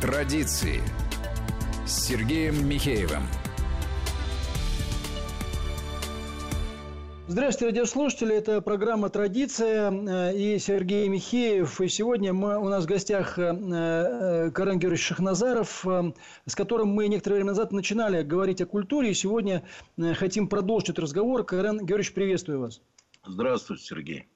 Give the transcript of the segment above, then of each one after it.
Традиции с Сергеем Михеевым. Здравствуйте, радиослушатели. Это программа «Традиция» э, и Сергей Михеев. И сегодня мы, у нас в гостях э, э, Карен Георгиевич Шахназаров, с которым мы некоторое время назад начинали говорить о культуре. И сегодня хотим продолжить этот разговор. Карен Георгиевич, приветствую вас. Здравствуйте, Сергей.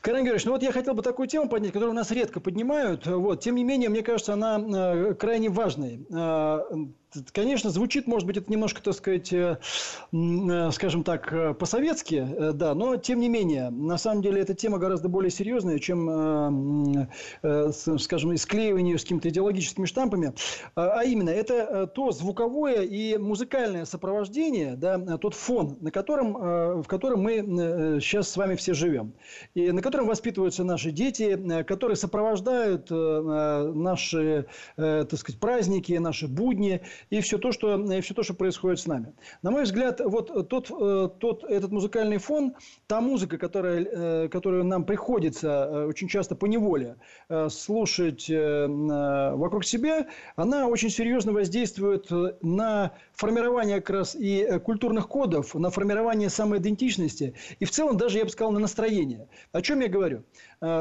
Карен Георгиевич, ну вот я хотел бы такую тему поднять, которую у нас редко поднимают. Вот. Тем не менее, мне кажется, она крайне важной. Конечно, звучит, может быть, это немножко, так сказать, э, э, скажем так, э, по-советски, да, но тем не менее, на самом деле, эта тема гораздо более серьезная, чем, скажем, склеивание с какими-то идеологическими штампами. А именно, это то звуковое и музыкальное сопровождение, да, тот фон, на котором, в котором мы сейчас с вами все живем. И на котором воспитываются наши дети, которые сопровождают наши, так сказать, праздники, наши будни и все то, что, и все то, что происходит с нами. На мой взгляд, вот тот, э, тот, этот музыкальный фон, та музыка, которая, э, которую нам приходится э, очень часто по неволе слушать вокруг себя, она очень серьезно воздействует на формирование как раз и культурных кодов, на формирование самоидентичности и в целом даже, я бы сказал, на настроение. О чем я говорю?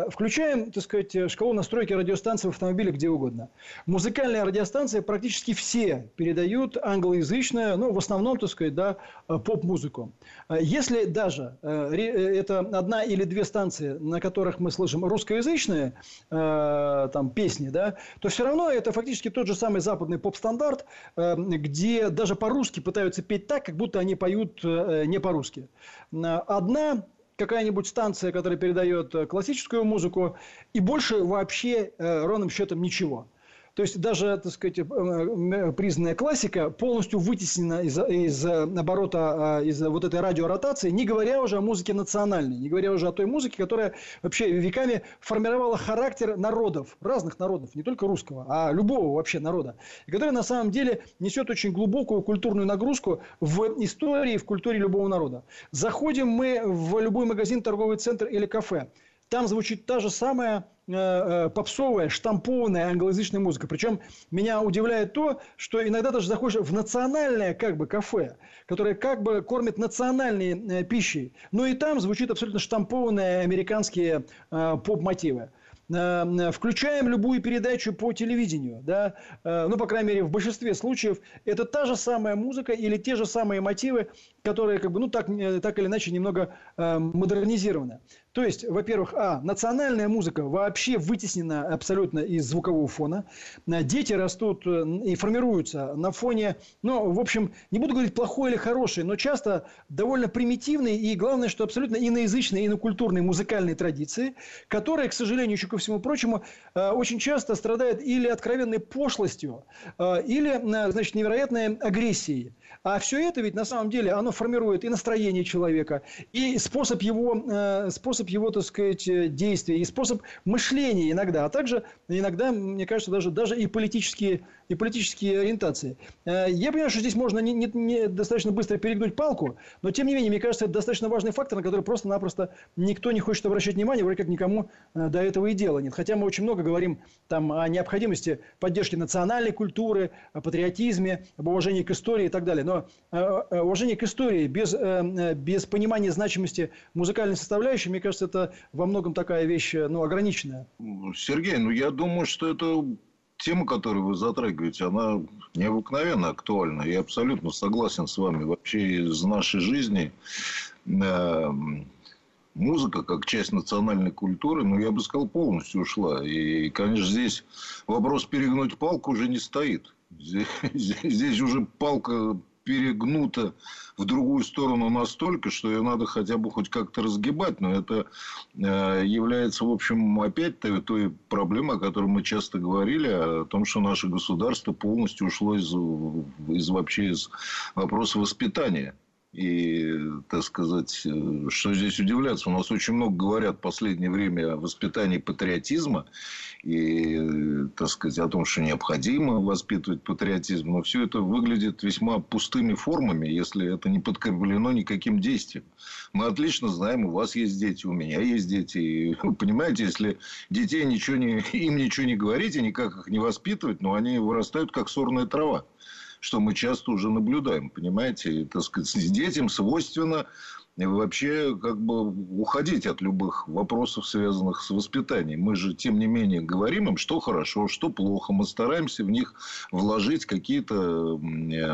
Включаем, так сказать, шкалу настройки радиостанции в автомобиле где угодно. Музыкальные радиостанции практически все передают англоязычную, ну, в основном, так сказать, да, э, поп-музыку. Э, если даже э, это одна или две станции, на которых мы слышим русскоязычные там, песни, да, то все равно это фактически тот же самый западный поп-стандарт, где даже по-русски пытаются петь так, как будто они поют не по-русски. Одна какая-нибудь станция, которая передает классическую музыку, и больше вообще ровным счетом ничего. То есть даже, так сказать, э, э, признанная классика полностью вытеснена из, из оборота, а, из вот этой радиоротации, не говоря уже о музыке национальной, не говоря уже о той музыке, которая вообще веками формировала характер народов, разных народов, не только русского, а любого вообще народа, которая на самом деле несет очень глубокую культурную нагрузку в истории, в культуре любого народа. Заходим мы в любой магазин, торговый центр или кафе. Там звучит та же самая Э, э, попсовая, штампованная англоязычная музыка. Причем меня удивляет то, что иногда даже заходишь в национальное как бы кафе, которое как бы кормит национальной э, пищей, но и там звучит абсолютно штампованные американские поп-мотивы. Включаем любую передачу по телевидению, да, ну, по крайней мере, в большинстве случаев это та же самая музыка или те же самые мотивы, которые, как бы, ну, так, так или иначе немного модернизированы. То есть, во-первых, а, национальная музыка вообще вытеснена абсолютно из звукового фона. Дети растут э, и формируются на фоне, ну, в общем, не буду говорить плохой или хороший, но часто довольно примитивной и, главное, что абсолютно иноязычной, инокультурной музыкальной традиции, которая, к сожалению, еще ко всему прочему, э, очень часто страдает или откровенной пошлостью, э, или, значит, невероятной агрессией. А все это ведь на самом деле оно формирует и настроение человека, и способ его, способ способ его, так сказать, э, действия, и способ мышления иногда, а также иногда, мне кажется, даже, даже и, политические, и политические ориентации. Э, я понимаю, что здесь можно не, не, не достаточно быстро перегнуть палку, но тем не менее, мне кажется, это достаточно важный фактор, на который просто-напросто никто не хочет обращать внимание, вроде как никому э, до этого и дела нет. Хотя мы очень много говорим там о необходимости поддержки национальной культуры, о патриотизме, об уважении к истории и так далее. Но уважение к истории без, без понимания значимости музыкальной составляющей, мне кажется, это во многом такая вещь ну, ограниченная. Сергей, ну я думаю, что это тема, которую вы затрагиваете, она необыкновенно актуальна. Я абсолютно согласен с вами. Вообще из нашей жизни э, музыка как часть национальной культуры, ну, я бы сказал, полностью ушла. И, конечно, здесь вопрос перегнуть палку уже не стоит. Здесь, здесь уже палка перегнута в другую сторону настолько, что ее надо хотя бы хоть как-то разгибать. Но это э, является, в общем, опять той, той проблемой, о которой мы часто говорили, о том, что наше государство полностью ушло из, из вообще из вопроса воспитания И, так сказать, э, что здесь удивляться? У нас очень много говорят в последнее время о воспитании патриотизма и, так сказать, о том, что необходимо воспитывать патриотизм. Но все это выглядит весьма пустыми формами, если это не подкреплено никаким действием. Мы отлично знаем, у вас есть дети, у меня есть дети. И, понимаете, если детей ничего не, им ничего не говорить и никак их не воспитывать, но они вырастают как сорная трава что мы часто уже наблюдаем, понимаете? И, так сказать, детям свойственно вообще как бы уходить от любых вопросов, связанных с воспитанием. Мы же, тем не менее, говорим им, что хорошо, что плохо. Мы стараемся в них вложить какие-то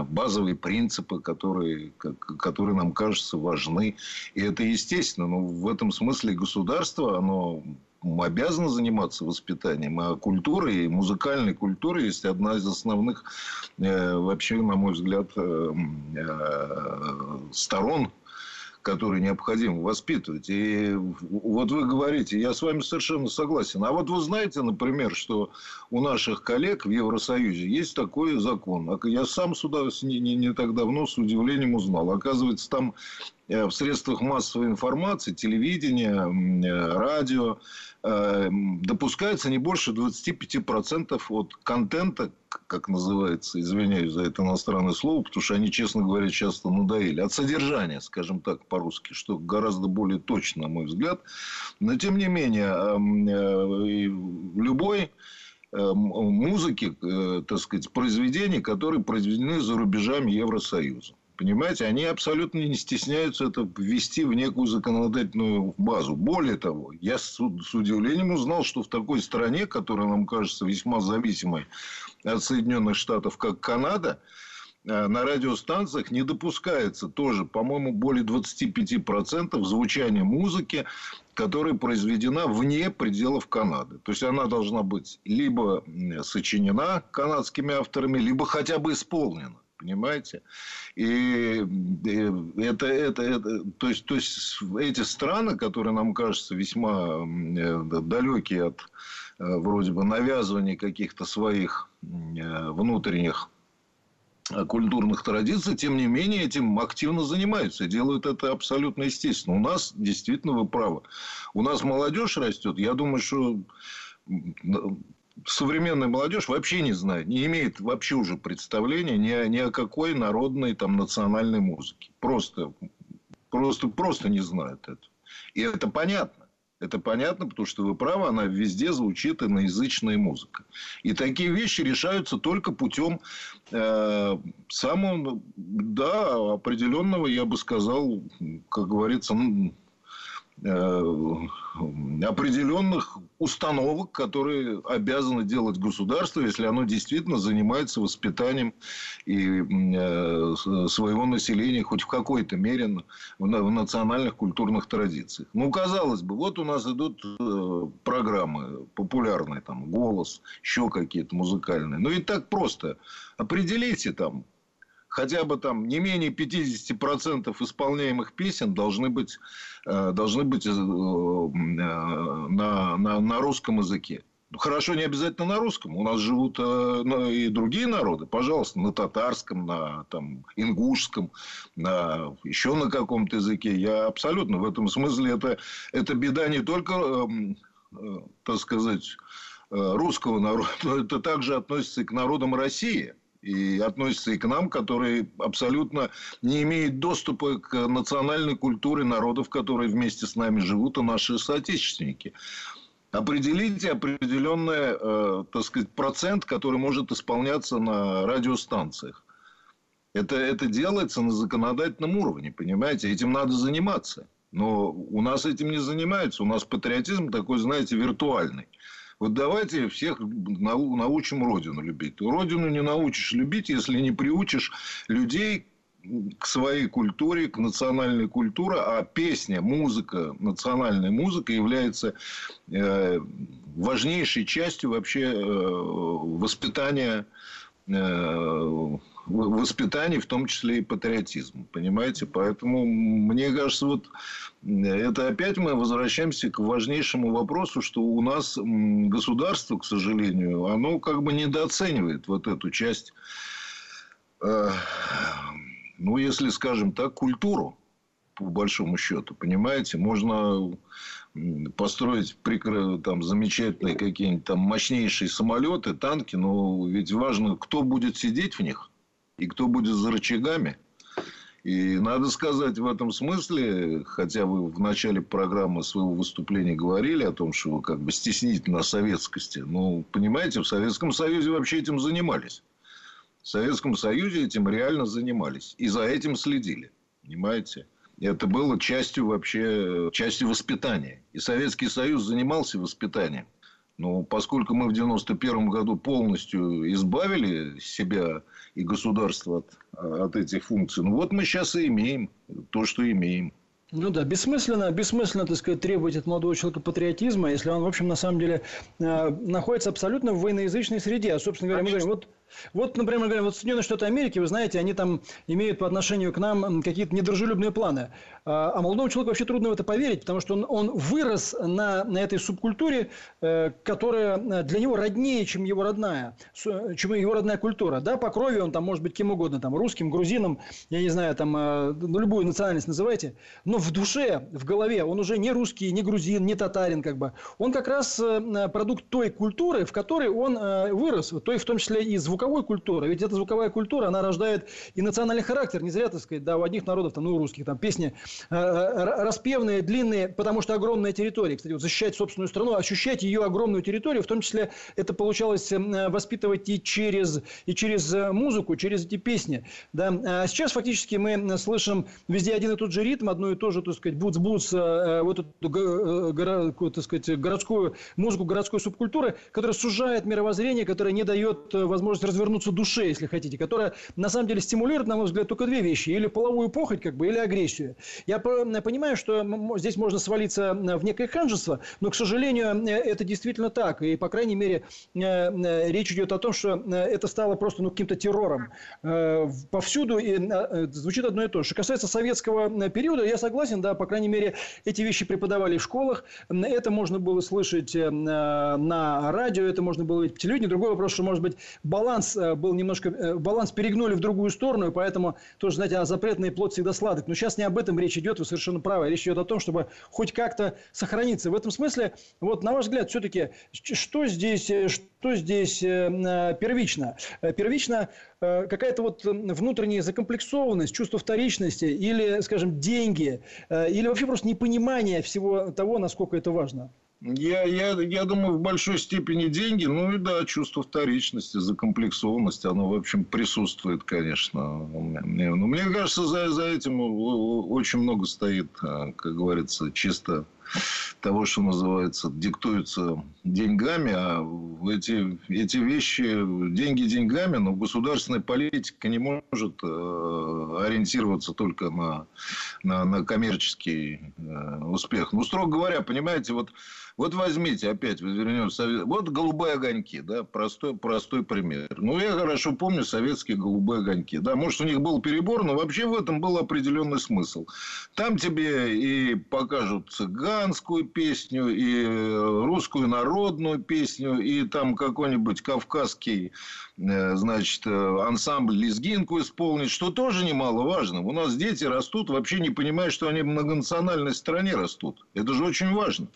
базовые принципы, которые, которые нам кажутся важны. И это естественно. Но в этом смысле государство, оно обязаны заниматься воспитанием, а культура и музыкальная культура есть одна из основных, э, вообще, на мой взгляд, э, э, сторон которые необходимо воспитывать. И вот вы говорите, я с вами совершенно согласен. А вот вы знаете, например, что у наших коллег в Евросоюзе есть такой закон. А я сам сюда не, не, не так давно с удивлением узнал. Оказывается, там в средствах массовой информации, телевидения, э, радио, э, допускается не больше 25% от контента, как называется, извиняюсь за это иностранное слово, потому что они, честно говоря, часто надоели, от содержания, скажем так, по-русски, что гораздо более точно, на мой взгляд. Но, тем не менее, любой музыки, так сказать, произведений, которые произведены за рубежами Евросоюза. Понимаете, они абсолютно не стесняются это ввести в некую законодательную базу. Более того, я с, с удивлением узнал, что в такой стране, которая нам кажется весьма зависимой от Соединенных Штатов, как Канада, э, на радиостанциях не допускается тоже, по-моему, более 25% звучания музыки, которая произведена вне пределов Канады. То есть, она должна быть либо сочинена канадскими авторами, либо хотя бы исполнена. Понимаете? И это, это, это, то, есть, то есть, эти страны, которые нам кажутся весьма э, далекие от э, вроде бы навязывания каких-то своих э, внутренних культурных традиций, тем не менее, этим активно занимаются делают это абсолютно естественно. У нас, действительно, вы правы, у нас молодежь растет. Я думаю, что современная молодежь вообще не знает, не имеет вообще уже представления ни, ни о какой народной там, национальной музыке. Просто, просто, просто не знает это. И это понятно. Это понятно, потому что вы правы, она везде звучит иноязычная музыка. И такие вещи решаются только путем э, самого, да, определенного, я бы сказал, как говорится, определенных установок, которые обязаны делать государство, если оно действительно занимается воспитанием и э, своего населения хоть в какой-то мере в национальных культурных традициях. Ну, казалось бы, вот у нас идут э, программы популярные, там, голос, еще какие-то музыкальные. Ну, и так просто. Определите там хотя бы там не менее 50% исполняемых песен должны быть, э, должны быть э, на, на, на русском языке. Ну, хорошо, не обязательно на русском. У нас живут э, и другие народы. Пожалуйста, на татарском, на там, ингушском, на, еще на каком-то языке. Я абсолютно в этом смысле это, это беда не только, так сказать, русского народа, но это также относится и к народам России и относится и к нам, которые абсолютно не имеют доступа к национальной культуре народов, которые вместе с нами живут, и наши соотечественники. Определите определенный, э, так сказать, процент, который может исполняться на радиостанциях. Это, это делается на законодательном уровне, понимаете? Этим надо заниматься. Но у нас этим не занимаются. У нас патриотизм такой, знаете, виртуальный. Вот давайте всех научим Родину любить. Родину не научишь любить, если не приучишь людей к своей культуре, к национальной культуре, а песня, музыка, национальная музыка является э, важнейшей частью вообще э, воспитания э, воспитания, в том числе и патриотизм. Понимаете? Поэтому, мне кажется, вот это опять мы возвращаемся к важнейшему вопросу, что у нас государство, к сожалению, оно как бы недооценивает вот эту часть э, ну, если, скажем так, культуру, по большому счету, понимаете, можно построить прикр... там замечательные какие-нибудь там мощнейшие самолеты, танки, но ведь важно, кто будет сидеть в них и кто будет за рычагами. И надо сказать в этом смысле, хотя вы в начале программы своего выступления говорили о том, что вы как бы стеснительно советскости. Ну, понимаете, в Советском Союзе вообще этим занимались. В Советском Союзе этим реально занимались. И за этим следили. Понимаете? Это было частью вообще, частью воспитания. И Советский Союз занимался воспитанием. Но поскольку мы в 91 году полностью избавили себя и государство от, от этих функций, ну вот мы сейчас и имеем то, что имеем. Ну да, бессмысленно, бессмысленно, так сказать, требовать от молодого человека патриотизма, если он, в общем, на самом деле э, находится абсолютно в военноязычной среде. А, собственно говоря, мы говорим, вот вот, например, говорим, вот Соединенные Штаты Америки, вы знаете, они там имеют по отношению к нам какие-то недружелюбные планы. А, а молодому человеку вообще трудно в это поверить, потому что он, он вырос на, на этой субкультуре, э, которая для него роднее, чем его родная, чем его родная культура. Да, по крови он там может быть кем угодно, там, русским, грузином, я не знаю, там, э, ну, любую национальность называйте. Но в душе, в голове он уже не русский, не грузин, не татарин, как бы. Он как раз э, продукт той культуры, в которой он вырос, той в том числе и звук звуковой культуры. Ведь эта звуковая культура, она рождает и национальный характер. Не зря, так сказать, да, у одних народов, там, ну, у русских, там, песни э, э распевные, длинные, потому что огромная территория. Кстати, вот защищать собственную страну, ощущать ее огромную территорию, в том числе это получалось э, воспитывать и через, и через музыку, через эти песни. Да. А сейчас фактически мы слышим везде один и тот же ритм, одну и ту же, так сказать, буц-буц, вот эту так сказать, городскую музыку, городской субкультуры, которая сужает мировоззрение, которая не дает возможность развернуться душе, если хотите, которая на самом деле стимулирует, на мой взгляд, только две вещи. Или половую похоть, как бы, или агрессию. Я понимаю, что здесь можно свалиться в некое ханжество, но, к сожалению, это действительно так. И, по крайней мере, э, э, речь идет о том, что э, это стало просто ну, каким-то террором. Повсюду и звучит одно и то же. Что касается советского периода, я согласен, да, по крайней мере, эти вещи преподавали в школах. Это можно было слышать на радио, это можно было видеть по телевидению. Другой вопрос, что, может быть, баланс баланс э, был немножко, э, баланс перегнули в другую сторону, и поэтому тоже, знаете, а запретный плод всегда сладок. Но сейчас не об этом речь идет, вы совершенно правы. Речь идет о том, чтобы хоть как-то сохраниться. В этом смысле, вот на ваш взгляд, все-таки, что здесь, э, что здесь первично? Первично какая-то вот внутренняя закомплексованность, чувство вторичности или, скажем, деньги, или вообще просто непонимание всего того, насколько это важно? Я, я, я думаю, в большой степени деньги, ну и да, чувство вторичности, закомплексованности, оно, в общем, присутствует, конечно. Но мне кажется, за, за этим очень много стоит, а, как говорится, чисто того, что называется, диктуется деньгами, а эти, эти вещи, деньги деньгами, но государственная политика не может э, ориентироваться только на, на, на коммерческий э, успех. Ну, строго говоря, понимаете, вот вот возьмите, опять вернемся. Вот голубые огоньки, да, простой, простой пример. Ну, я хорошо помню советские голубые огоньки. Да, может, у них был перебор, но вообще в этом был определенный смысл. Там тебе и покажут цыганскую песню, и русскую народную песню, и там какой-нибудь кавказский, э, значит, ансамбль лезгинку исполнить, что тоже немаловажно. У нас дети растут, вообще не понимая, что они в многонациональной стране растут. Это же очень важно.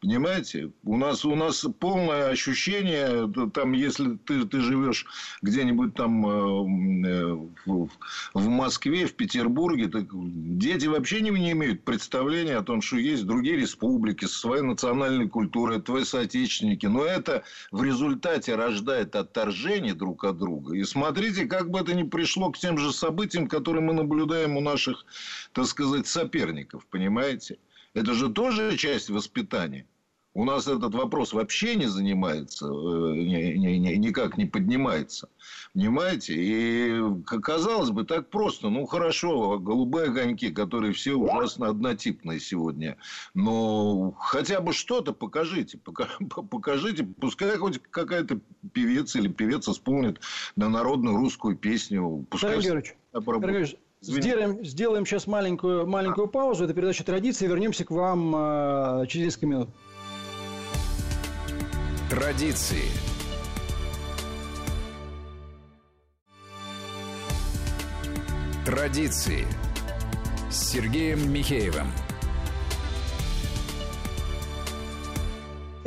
Понимаете? У нас, у нас полное ощущение, там, если ты, ты живешь где-нибудь там э, в, в Москве, в Петербурге, так дети вообще не, не имеют представления о том, что есть другие республики со своей национальной культурой, твои соотечественники. Но это в результате рождает отторжение друг от друга. И смотрите, как бы это ни пришло к тем же событиям, которые мы наблюдаем у наших, так сказать, соперников. Понимаете? Это же тоже часть воспитания. У нас этот вопрос вообще не занимается, э, никак не поднимается. Понимаете? И казалось бы, так просто. Ну, хорошо, голубые огоньки, которые все ужасно однотипные сегодня. Но хотя бы что-то покажите. Покажите, пускай хоть какая-то певица или певец исполнит на народную русскую песню. Пускай... Георгиевич, Сделаем, сделаем сейчас маленькую, маленькую паузу. Это передача традиции. Вернемся к вам э, через несколько минут. Традиции. Традиции с Сергеем Михеевым.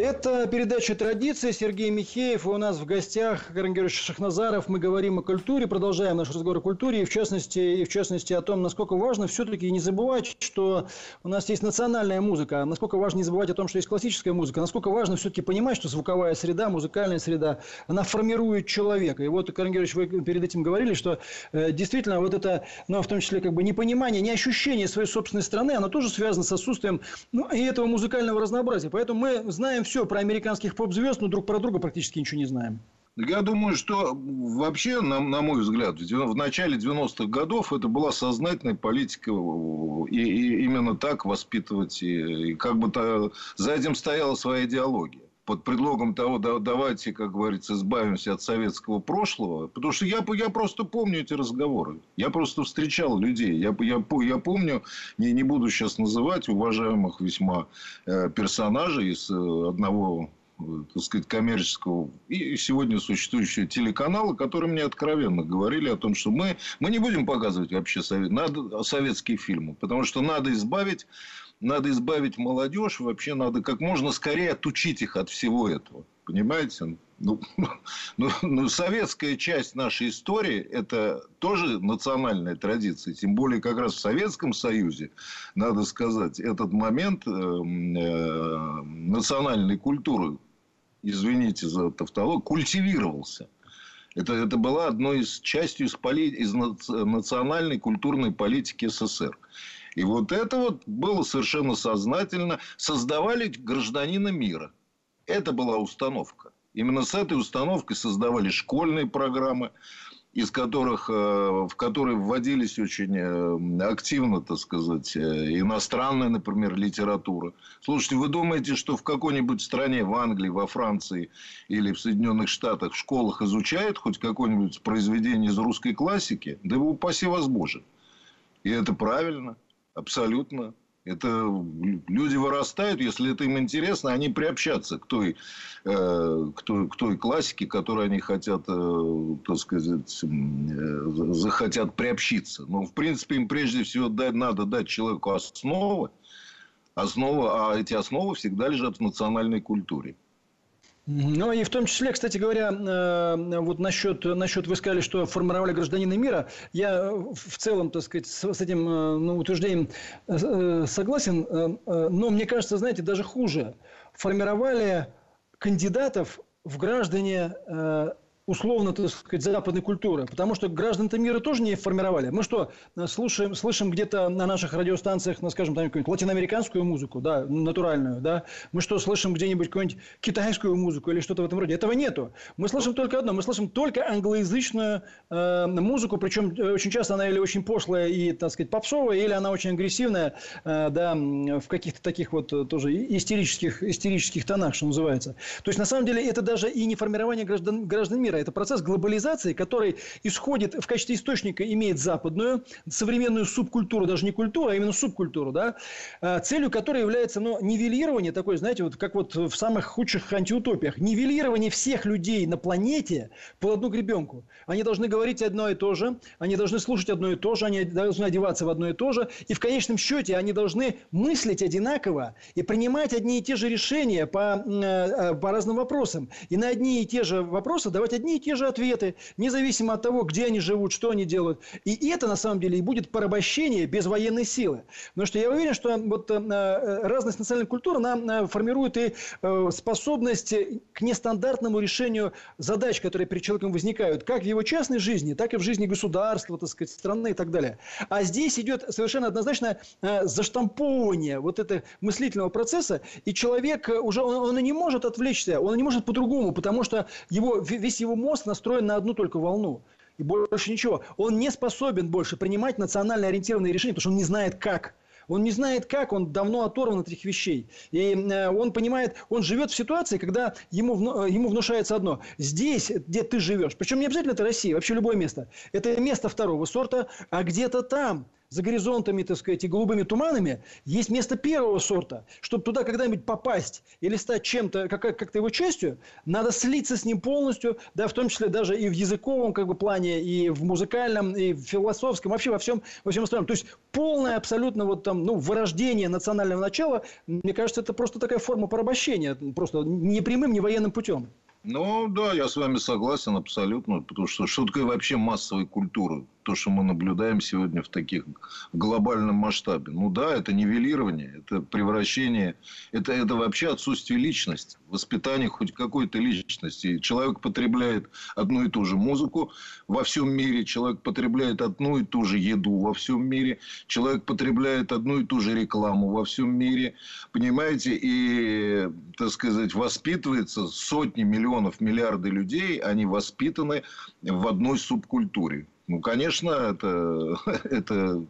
Это передача «Традиции». Сергей Михеев. У нас в гостях Карен Георгиевич Шахназаров. Мы говорим о культуре, продолжаем наш разговор о культуре. И в частности, и в частности о том, насколько важно все-таки не забывать, что у нас есть национальная музыка. Насколько важно не забывать о том, что есть классическая музыка. Насколько важно все-таки понимать, что звуковая среда, музыкальная среда, она формирует человека. И вот, Карен Георгиевич, вы перед этим говорили, что э, действительно вот это, ну, в том числе, как бы непонимание, не ощущение своей собственной страны, оно тоже связано с отсутствием ну, и этого музыкального разнообразия. Поэтому мы знаем знаем все про американских поп-звезд, но друг про друга практически ничего не знаем. Я думаю, что вообще, на, на мой взгляд, в начале 90-х годов это была сознательная политика и, и именно так воспитывать, и, и как бы за этим стояла своя идеология под предлогом того, да, давайте, как говорится, избавимся от советского прошлого. Потому что я, я просто помню эти разговоры. Я просто встречал людей. Я, я, я помню, не, не буду сейчас называть уважаемых весьма э, персонажей из э, одного э, так сказать, коммерческого и сегодня существующего телеканала, которые мне откровенно говорили о том, что мы, мы не будем показывать вообще совет, надо, советские фильмы, потому что надо избавить надо избавить молодежь, вообще надо как можно скорее отучить их от всего этого. Понимаете? Ну, ну, ну, советская часть нашей истории – это тоже национальная традиция. Тем более, как раз в Советском Союзе, надо сказать, этот момент э, э, национальной культуры, извините за тавтологию, культивировался. Это, это была одной из частью из, поли, из национальной культурной политики СССР. И вот это вот было совершенно сознательно. Создавали гражданина мира. Это была установка. Именно с этой установкой создавали школьные программы, из которых, э, в которые вводились очень э, активно, так сказать, э, иностранная, например, литература. Слушайте, вы думаете, что в какой-нибудь стране, в Англии, во Франции или в Соединенных Штатах в школах изучают хоть какое-нибудь произведение из русской классики? Да вы упаси вас Боже. И это правильно. Абсолютно. Это люди вырастают, если это им интересно, они приобщаться к той, э, к той, к той классике, которой они хотят, э, так сказать, э, захотят приобщиться. Но, в принципе, им прежде всего дать, надо дать человеку основы, основы, а эти основы всегда лежат в национальной культуре. Ну и в том числе, кстати говоря, э, вот насчет, насчет вы сказали, что формировали гражданина мира, я в целом, так сказать, с, этим э, ну, утверждением э, согласен, но мне кажется, знаете, даже хуже. Формировали кандидатов в граждане условно, так сказать, западной культуры. Потому что граждан-то мира тоже не формировали. Мы что, слушаем, слышим где-то на наших радиостанциях, ну, скажем, там какую-нибудь латиноамериканскую музыку, да, натуральную, да? Мы что, слышим где-нибудь какую-нибудь китайскую музыку или что-то в этом роде? Этого нету. Мы слышим только одно. Мы слышим только англоязычную э, музыку, причем э, очень часто она или очень пошлая и, так сказать, попсовая, или она очень агрессивная, э, да, в каких-то таких вот э, тоже истерических, истерических тонах, что называется. То есть, на самом деле, это даже и не формирование граждан, граждан мира, мира. Это процесс глобализации, который исходит в качестве источника, имеет западную, современную субкультуру, даже не культуру, а именно субкультуру, да, а, целью которой является ну, нивелирование, такое, знаете, вот как вот в самых худших антиутопиях, нивелирование всех людей на планете по одну гребенку. Они должны говорить одно и то же, они должны слушать одно и то же, они должны одеваться в одно и то же, и в конечном счете они должны мыслить одинаково и принимать одни и те же решения по, э, по разным вопросам. И на одни и те же вопросы давать одни и те же ответы, независимо от того, где они живут, что они делают. И это, на самом деле, и будет порабощение без военной силы. Потому что я уверен, что вот э, э, разность национальной культуры, она э, формирует и способность к нестандартному решению задач, которые перед человеком возникают, как в его частной жизни, так и в жизни государства, так сказать, страны и так далее. А здесь идет совершенно однозначно заштамповывание вот этого мыслительного процесса, и человек уже, он, он не может отвлечься, он не может по-другому, потому что его, весь его мозг настроен на одну только волну. И больше ничего. Он не способен больше принимать национально ориентированные решения, потому что он не знает как. Он не знает как, он давно оторван от этих вещей. И э, он понимает, он живет в ситуации, когда ему, э, ему внушается одно. Здесь, где ты живешь, причем не обязательно это Россия, вообще любое место. Это место второго сорта, а где-то там, за горизонтами, так сказать, и голубыми туманами, есть место первого сорта. Чтобы туда когда-нибудь попасть или стать чем-то, как- как-то его частью, надо слиться с ним полностью, да, в том числе даже и в языковом как бы, плане, и в музыкальном, и в философском, вообще во всем, во всем остальном. То есть полное абсолютно вот там, ну, вырождение национального начала, мне кажется, это просто такая форма порабощения, просто не прямым, не военным путем. Ну, да, я с вами согласен абсолютно, потому что что такое вообще массовой культуры? То, что мы наблюдаем сегодня в таких в глобальном масштабе. Ну да, это нивелирование, это превращение, это, это вообще отсутствие личности, воспитание хоть какой-то личности. Человек потребляет одну и ту же музыку во всем мире, человек потребляет одну и ту же еду во всем мире, человек потребляет одну и ту же рекламу во всем мире, понимаете, и, так сказать, воспитывается сотни миллионов, миллиарды людей, они воспитаны в одной субкультуре. Ну, конечно, это, это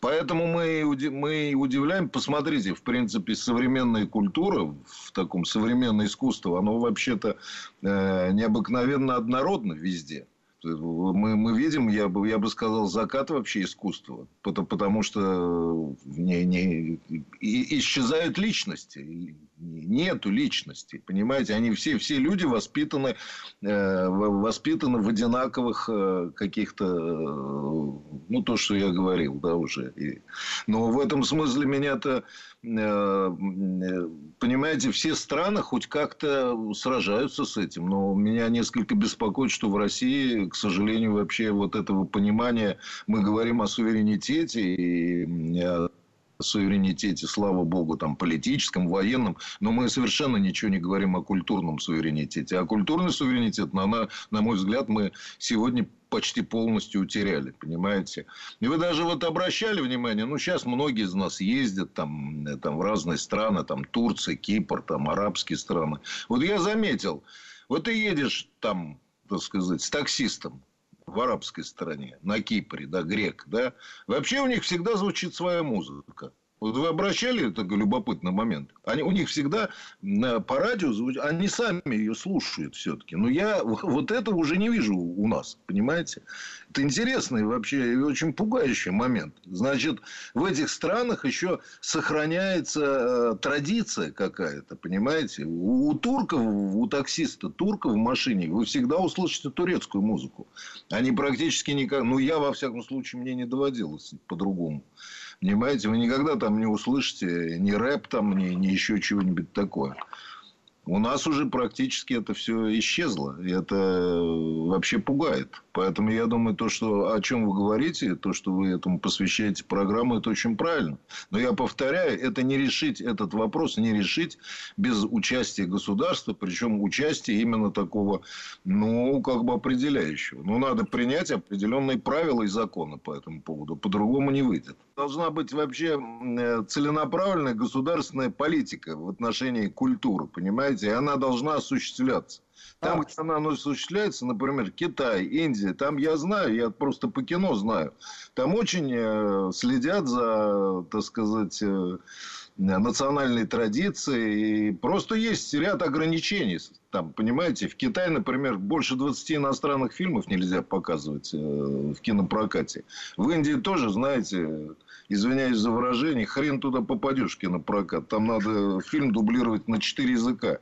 Поэтому мы, мы удивляем. Посмотрите, в принципе, современная культура, в таком современное искусство, оно вообще-то э, необыкновенно однородно везде. Мы, мы видим, я бы, я бы сказал, закат вообще искусства. Потому, потому что не, не, и, исчезают личности. Нету личности. Понимаете, они все, все люди воспитаны, э, воспитаны в одинаковых э, каких-то, э, ну, то, что я говорил, да, уже. И, но в этом смысле меня-то Э, понимаете, все страны хоть как-то сражаются с этим. Но меня несколько беспокоит, что в России, к сожалению, вообще вот этого понимания, мы говорим о суверенитете и о суверенитете, слава богу, там, политическом, военном, но мы совершенно ничего не говорим о культурном суверенитете. А культурный суверенитет, на, на, мой взгляд, мы сегодня почти полностью утеряли, понимаете? И вы даже вот обращали внимание, ну, сейчас многие из нас ездят там, там в разные страны, там Турция, Кипр, там арабские страны. Вот я заметил, вот ты едешь там, так сказать, с таксистом, в арабской стране, на Кипре, да, грек, да, вообще у них всегда звучит своя музыка. Вот вы обращали такой любопытный момент? Они, у них всегда по радио звучат, они сами ее слушают все-таки. Но я вот этого уже не вижу у нас, понимаете? Это интересный вообще и очень пугающий момент. Значит, в этих странах еще сохраняется э, традиция какая-то, понимаете? У, у турков, у таксиста, турка в машине вы всегда услышите турецкую музыку. Они практически никак... Ну, я, во всяком случае, мне не доводилось по-другому. Понимаете, вы никогда там не услышите ни рэп, там, ни, ни еще чего-нибудь такое. У нас уже практически это все исчезло. И это вообще пугает. Поэтому я думаю, то, что, о чем вы говорите, то, что вы этому посвящаете программу, это очень правильно. Но я повторяю, это не решить этот вопрос, не решить без участия государства, причем участия именно такого, ну, как бы определяющего. Ну, надо принять определенные правила и законы по этому поводу. По-другому не выйдет. Должна быть вообще э, целенаправленная государственная политика в отношении культуры, понимаете? И она должна осуществляться. Там, где она осуществляется, например, Китай, Индия, там я знаю, я просто по кино знаю. Там очень э, следят за, так сказать, э, национальной традиции. И просто есть ряд ограничений. Там, понимаете, в Китае, например, больше 20 иностранных фильмов нельзя показывать э, в кинопрокате. В Индии тоже, знаете, извиняюсь за выражение, хрен туда попадешь в кинопрокат. Там надо фильм дублировать на 4 языка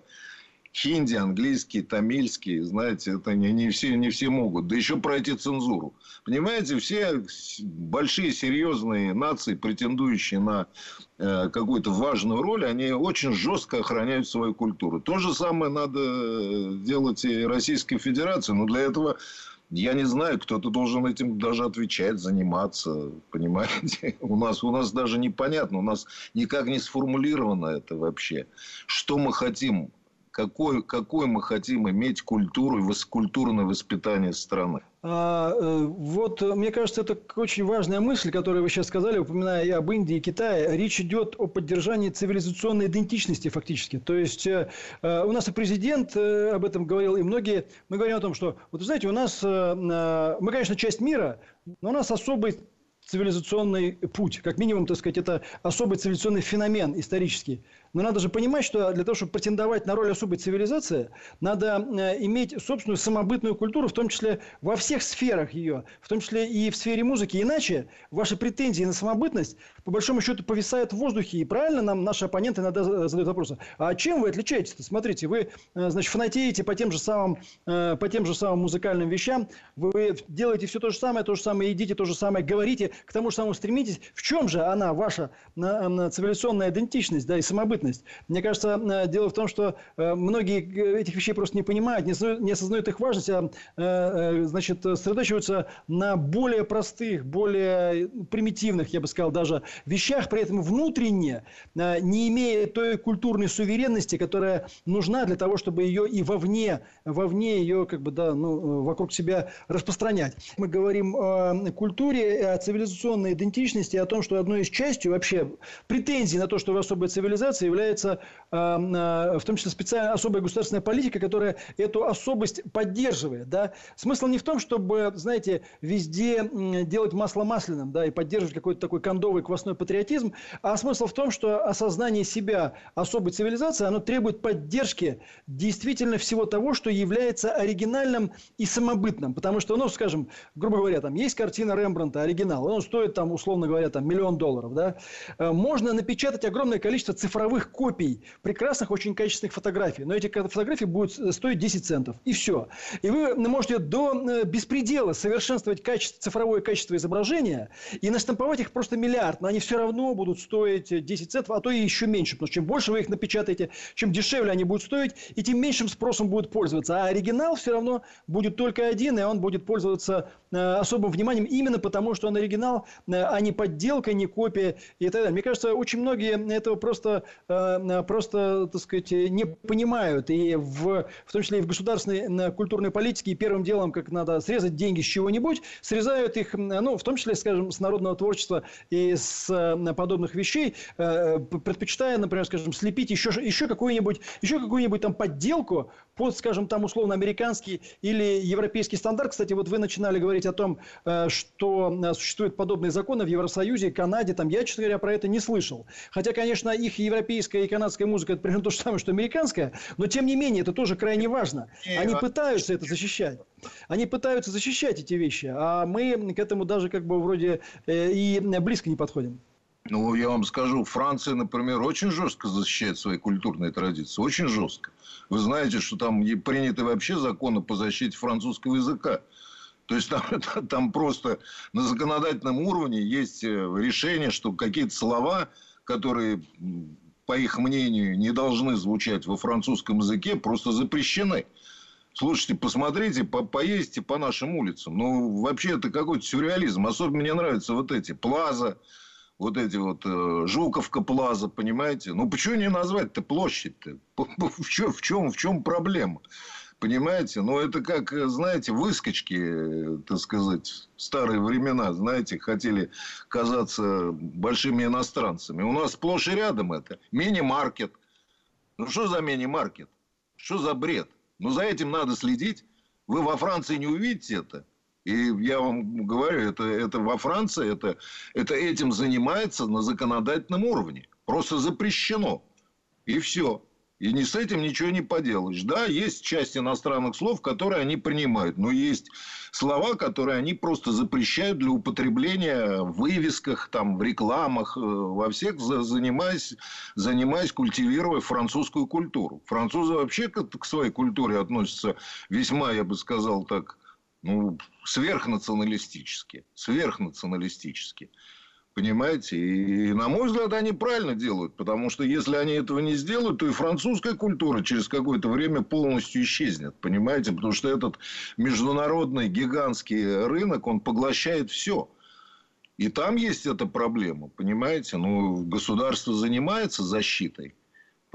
хинди, английский, тамильский, знаете, это не, не, все, не все могут. Да еще пройти цензуру. Понимаете, все большие серьезные нации, претендующие на э, какую-то важную роль, они очень жестко охраняют свою культуру. То же самое надо делать и Российской Федерации. Но для этого я не знаю, кто-то должен этим даже отвечать, заниматься, понимаете? У нас, у нас даже непонятно, у нас никак не сформулировано это вообще. Что мы хотим какой, какой мы хотим иметь культуру и культурное воспитание страны. А, э, вот, мне кажется, это очень важная мысль, которую вы сейчас сказали, упоминая и об Индии, и Китае. Речь идет о поддержании цивилизационной идентичности фактически. То есть, э, э, у нас и президент об этом говорил, и многие... Мы говорим о том, что, вот знаете, у нас... Мы, конечно, часть мира, но у нас особый цивилизационный путь. Как минимум, так сказать, это особый цивилизационный феномен исторический. Но надо же понимать, что для того, чтобы претендовать на роль особой цивилизации, надо э, иметь собственную самобытную культуру, в том числе во всех сферах ее, в том числе и в сфере музыки. Иначе ваши претензии на самобытность, по большому счету, повисают в воздухе. И правильно нам наши оппоненты иногда задают вопрос, а чем вы отличаетесь-то? Смотрите, вы, э, значит, фанатеете по тем же самым, э, по тем же самым музыкальным вещам, вы делаете все то же самое, то же самое едите, то же самое говорите, к тому же самому стремитесь. В чем же она, ваша цивилизационная идентичность, да, и самобытность? Ответственность. Мне кажется, э, дело в том, что э, многие э, этих вещей просто не понимают, не осознают их важность, а значит, сосредоточиваются на более простых, более примитивных, я бы сказал, даже вещах, при этом внутренне, не имея той культурной суверенности, которая нужна для того, чтобы ее и вовне, вовне ее как бы, да, ну, вокруг себя распространять. Мы говорим о культуре, о цивилизационной идентичности, о том, что одной из частью вообще претензий на то, что вы особая является э, э, в том числе специальная особая государственная политика, которая эту особость поддерживает. Да? Смысл не в том, чтобы, знаете, везде делать масло масляным да, и поддерживать какой-то такой кондовый квасной патриотизм, а смысл в том, что осознание себя особой цивилизации, оно требует поддержки действительно всего того, что является оригинальным и самобытным. Потому что, ну, скажем, грубо говоря, там есть картина Рембранта, оригинал, он стоит там, условно говоря, там миллион долларов. Да? Э, можно напечатать огромное количество цифровых цифровых копий прекрасных, очень качественных фотографий. Но эти фотографии будут стоить 10 центов. И все. И вы можете до э, беспредела совершенствовать качество, цифровое качество изображения и наштамповать их просто миллиард. Но они все равно будут стоить 10 центов, а то и еще меньше. Потому что чем больше вы их напечатаете, чем дешевле они будут стоить, и тем меньшим спросом будут пользоваться. А оригинал все равно будет только один, и он будет пользоваться э, особым вниманием именно потому, что он оригинал, э, а не подделка, не копия и так далее. Мне кажется, очень многие этого просто Э, просто, так сказать, не понимают. И в, в том числе и в государственной культурной политике, первым делом, как надо срезать деньги с чего-нибудь, срезают их, ну, в том числе, скажем, с народного творчества и с э, подобных вещей, э, предпочитая, например, скажем, слепить еще, еще какую-нибудь еще какую-нибудь там подделку под, скажем, там условно американский или европейский стандарт. Кстати, вот вы начинали говорить о том, что существуют подобные законы в Евросоюзе, Канаде. Там я, честно говоря, про это не слышал. Хотя, конечно, их европейская и канадская музыка это примерно то же самое, что американская, но тем не менее это тоже крайне важно. Они пытаются это защищать. Они пытаются защищать эти вещи, а мы к этому даже как бы вроде э, и близко не подходим. Ну, я вам скажу, Франция, например, очень жестко защищает свои культурные традиции. Очень жестко. Вы знаете, что там приняты вообще законы по защите французского языка. То есть там, там просто на законодательном уровне есть э, решение, что какие-то слова, которые по их мнению, не должны звучать во французском языке, просто запрещены. Слушайте, посмотрите, по поездите по нашим улицам. Ну, вообще, это какой-то сюрреализм. Особенно мне нравятся вот эти плаза, вот эти вот э, Жуковка плаза, понимаете? Ну, почему не назвать-то площадь-то? В чем, в, чем, в чем проблема? Понимаете? Ну, это как, знаете, выскочки, так сказать, старые времена, знаете, хотели казаться большими иностранцами. У нас сплошь и рядом это. Мини-маркет. Ну, что за мини-маркет? Что за бред? Ну, за этим надо следить. Вы во Франции не увидите это. И я вам говорю, это, это во Франции, это, это этим занимается на законодательном уровне. Просто запрещено. И все. И не с этим ничего не поделаешь. Да, есть часть иностранных слов, которые они принимают. Но есть слова, которые они просто запрещают для употребления в вывесках, там, в рекламах, э, во всех, занимаясь, занимаясь культивируя французскую культуру. Французы вообще к, к своей культуре относятся весьма, я бы сказал так, ну, сверхнационалистически. Сверхнационалистически. Понимаете? И, на мой взгляд, они правильно делают. Потому что, если они этого не сделают, то и французская культура через какое-то время полностью исчезнет. Понимаете? Потому что этот международный гигантский рынок, он поглощает все. И там есть эта проблема. Понимаете? Ну, государство занимается защитой.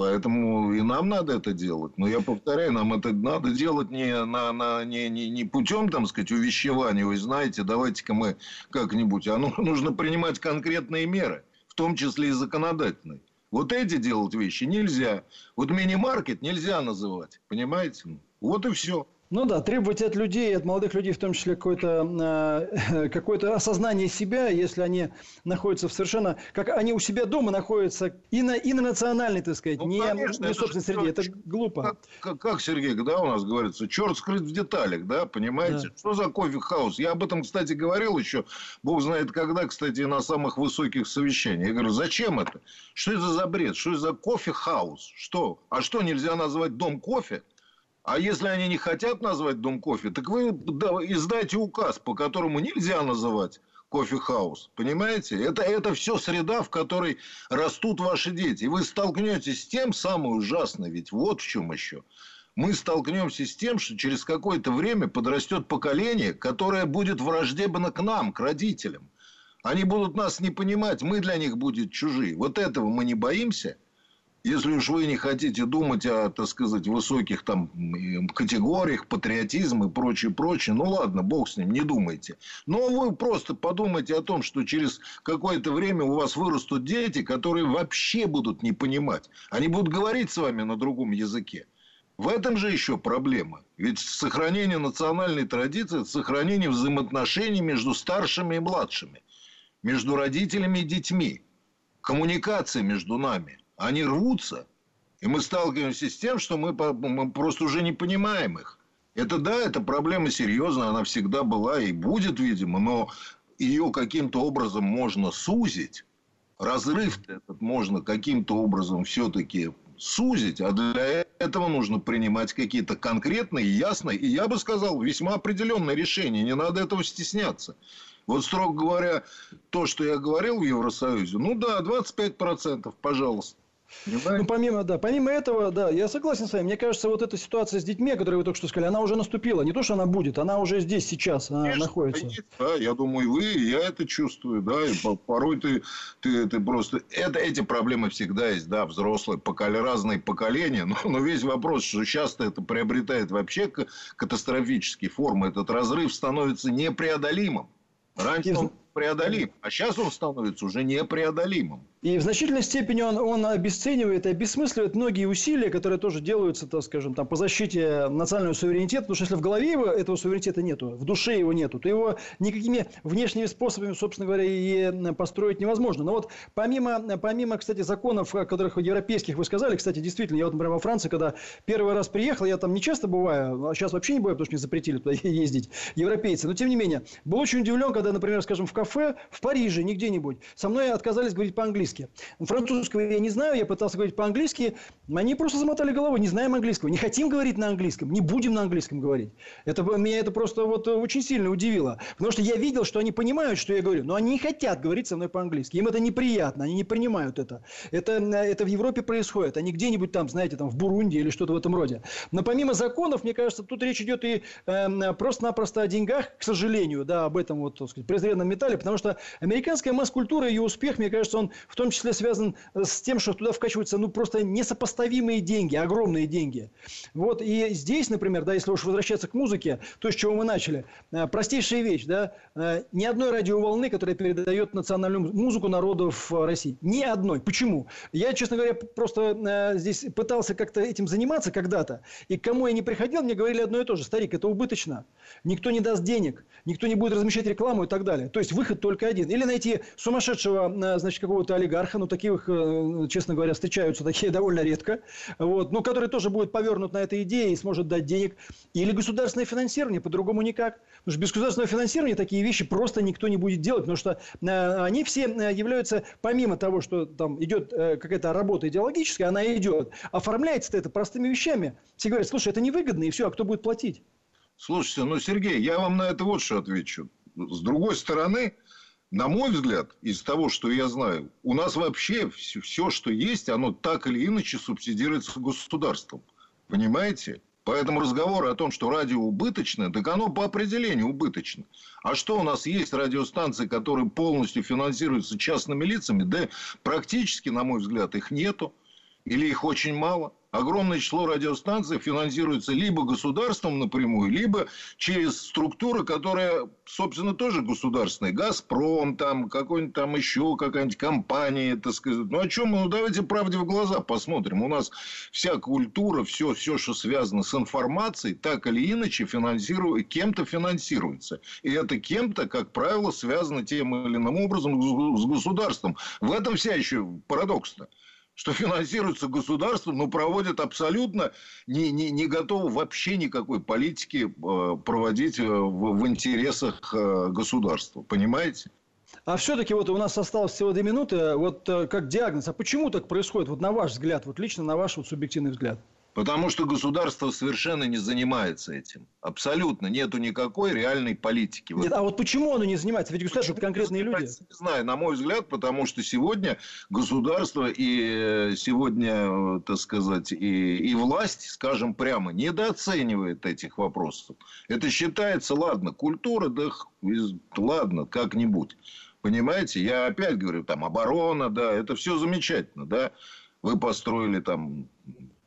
Поэтому и нам надо это делать. Но я повторяю, нам это надо делать не, на, на, не, не, не путем, там сказать, увещевания. Вы знаете, давайте-ка мы как-нибудь. А ну, нужно принимать конкретные меры, в том числе и законодательные. Вот эти делать вещи нельзя. Вот мини-маркет нельзя называть. Понимаете? Вот и все. Ну да, требовать от людей, от молодых людей в том числе какое-то э, какое осознание себя, если они находятся в совершенно... Как они у себя дома находятся и на, и на национальной, так сказать, ну, не, конечно, не собственной среде. Это глупо. Как, как, как, Сергей, да, у нас говорится, черт скрыт в деталях, да, понимаете? Да. Что за coffee house? Я об этом, кстати, говорил еще, бог знает когда, кстати, на самых высоких совещаниях. Я говорю, зачем это? Что это за бред? Что это за coffee house? Что? А что, нельзя назвать дом кофе? А если они не хотят назвать дом кофе, так вы издайте указ, по которому нельзя называть кофе-хаус. Понимаете? Это, это все среда, в которой растут ваши дети. И вы столкнетесь с тем самое ужасное, ведь вот в чем еще. Мы столкнемся с тем, что через какое-то время подрастет поколение, которое будет враждебно к нам, к родителям. Они будут нас не понимать, мы для них будем чужие. Вот этого мы не боимся – если уж вы не хотите думать о, так сказать, высоких там категориях, патриотизм и прочее, прочее, ну ладно, бог с ним, не думайте. Но вы просто подумайте о том, что через какое-то время у вас вырастут дети, которые вообще будут не понимать. Они будут говорить с вами на другом языке. В этом же еще проблема. Ведь сохранение национальной традиции – это сохранение взаимоотношений между старшими и младшими. Между родителями и детьми. Коммуникация между нами они рвутся. И мы сталкиваемся с тем, что мы, мы просто уже не понимаем их. Это да, это проблема серьезная, она всегда была и будет, видимо, но ее каким-то образом можно сузить. Разрыв этот можно каким-то образом все-таки сузить, а для этого нужно принимать какие-то конкретные, ясные, и я бы сказал, весьма определенные решения. Не надо этого стесняться. Вот, строго говоря, то, что я говорил в Евросоюзе, ну да, 25%, пожалуйста. Ну, помимо, да, помимо этого, да, я согласен с вами. Мне кажется, вот эта ситуация с детьми, о которой вы только что сказали, она уже наступила. Не то, что она будет, она уже здесь сейчас она Конечно, находится. Да, я думаю, вы, я это чувствую, да, и порой ты, ты, ты просто... Это, эти проблемы всегда есть, да, взрослые, поколи, разные поколения, но, но весь вопрос, что часто это приобретает вообще катастрофические формы, этот разрыв становится непреодолимым. Раньше он преодолим, а сейчас он становится уже непреодолимым. И в значительной степени он, он обесценивает и обесмысливает многие усилия, которые тоже делаются, так скажем, там, по защите национального суверенитета. Потому что если в голове его этого суверенитета нету, в душе его нету, то его никакими внешними способами, собственно говоря, и построить невозможно. Но вот помимо, помимо кстати, законов, которых европейских вы сказали, кстати, действительно, я вот, например, во Франции, когда первый раз приехал, я там не часто бываю, а сейчас вообще не бываю, потому что мне запретили туда ездить, европейцы. Но, тем не менее, был очень удивлен, когда, например, скажем, в кафе в Париже, не где-нибудь, со мной отказались говорить по-английски по-английски. Французского я не знаю, я пытался говорить по-английски. Они просто замотали головой, не знаем английского. Не хотим говорить на английском, не будем на английском говорить. Это, меня это просто вот очень сильно удивило. Потому что я видел, что они понимают, что я говорю, но они не хотят говорить со мной по-английски. Им это неприятно, они не принимают это. Это, это в Европе происходит, не где-нибудь там, знаете, там в Бурунди или что-то в этом роде. Но помимо законов, мне кажется, тут речь идет и э, просто-напросто о деньгах, к сожалению, да, об этом вот, так сказать, презренном металле, потому что американская масс-культура, ее успех, мне кажется, он в том числе связан э, с тем, что туда вкачиваются ну, просто несопоставимые деньги, огромные деньги. Вот, и здесь, например, да, если уж возвращаться к музыке, то, с чего мы начали, э, простейшая вещь, да, э, ни одной радиоволны, которая передает национальную музыку народов России. Ни одной. Почему? Я, честно говоря, просто здесь пытался как-то этим заниматься когда-то, и к кому я не приходил, мне говорили одно и то же. Старик, это убыточно. Никто не даст денег, никто не будет размещать рекламу и так далее. То есть, выход только один. Или найти сумасшедшего, значит, какого-то олигарха, олигарха, но таких, э, честно говоря, встречаются такие довольно редко, вот, но который тоже будет повернут на этой идее и сможет дать денег. Или государственное финансирование, по-другому никак. Потому что без государственного финансирования такие вещи просто никто не будет делать, потому что э, они все э, являются, помимо того, что там идет какая-то работа идеологическая, она идет, оформляется это простыми вещами. Все говорят, слушай, это невыгодно, и все, а кто будет платить? Слушайте, ну, Сергей, я вам на это вот что отвечу. С другой стороны, на мой взгляд, из того, что я знаю, у нас вообще все, все, что есть, оно так или иначе субсидируется государством. Понимаете? Поэтому разговоры о том, что радио убыточно, так оно по определению убыточно. А что у нас есть радиостанции, которые полностью финансируются частными лицами? Да практически, на мой взгляд, их нету. Или их очень мало? огромное число радиостанций финансируется либо государством напрямую, либо через структуры, которые, собственно, тоже государственные. «Газпром», там, какой-нибудь там еще какая-нибудь компания, так сказать. Ну, о чем мы? Ну, давайте правде в глаза посмотрим. У нас вся культура, все, все, что связано с информацией, так или иначе финансирует, кем-то финансируется. И это кем-то, как правило, связано тем или иным образом с государством. В этом вся еще парадокс-то что финансируется государством, но проводят абсолютно не, не, не готовы вообще никакой политики э, проводить э, в, в интересах э, государства. Понимаете? А все-таки вот у нас осталось всего две минуты. Вот как диагноз, а почему так происходит, вот на ваш взгляд, вот лично на ваш вот субъективный взгляд? Потому что государство совершенно не занимается этим. Абсолютно. Нету никакой реальной политики. Нет, а вот почему оно не занимается? Ведь государство это конкретные люди. Не знаю, на мой взгляд, потому что сегодня государство и сегодня, так сказать, и, и власть, скажем прямо, недооценивает этих вопросов. Это считается, ладно, культура, да ладно, как-нибудь. Понимаете? Я опять говорю, там, оборона, да, это все замечательно, да. Вы построили там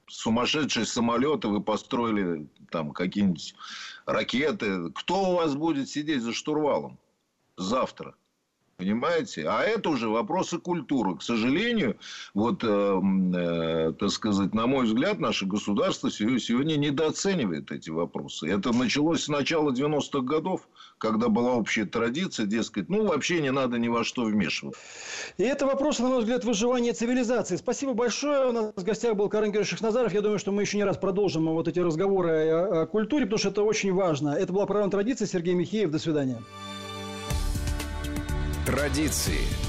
сумасшедшие самолеты, вы построили там какие-нибудь ракеты. Кто у вас будет сидеть за штурвалом завтра? Понимаете? А это уже вопросы культуры. К сожалению, вот, э, э, так сказать, на мой взгляд, наше государство сегодня недооценивает эти вопросы. Это началось с начала 90-х годов, когда была общая традиция, дескать, ну, вообще не надо ни во что вмешиваться. И это вопрос, на мой взгляд, выживания цивилизации. Спасибо большое. У нас в гостях был Карен Георгиевич Назаров. Я думаю, что мы еще не раз продолжим вот эти разговоры о, о культуре, потому что это очень важно. Это была программа «Традиция». Сергей Михеев. До свидания. Традиции.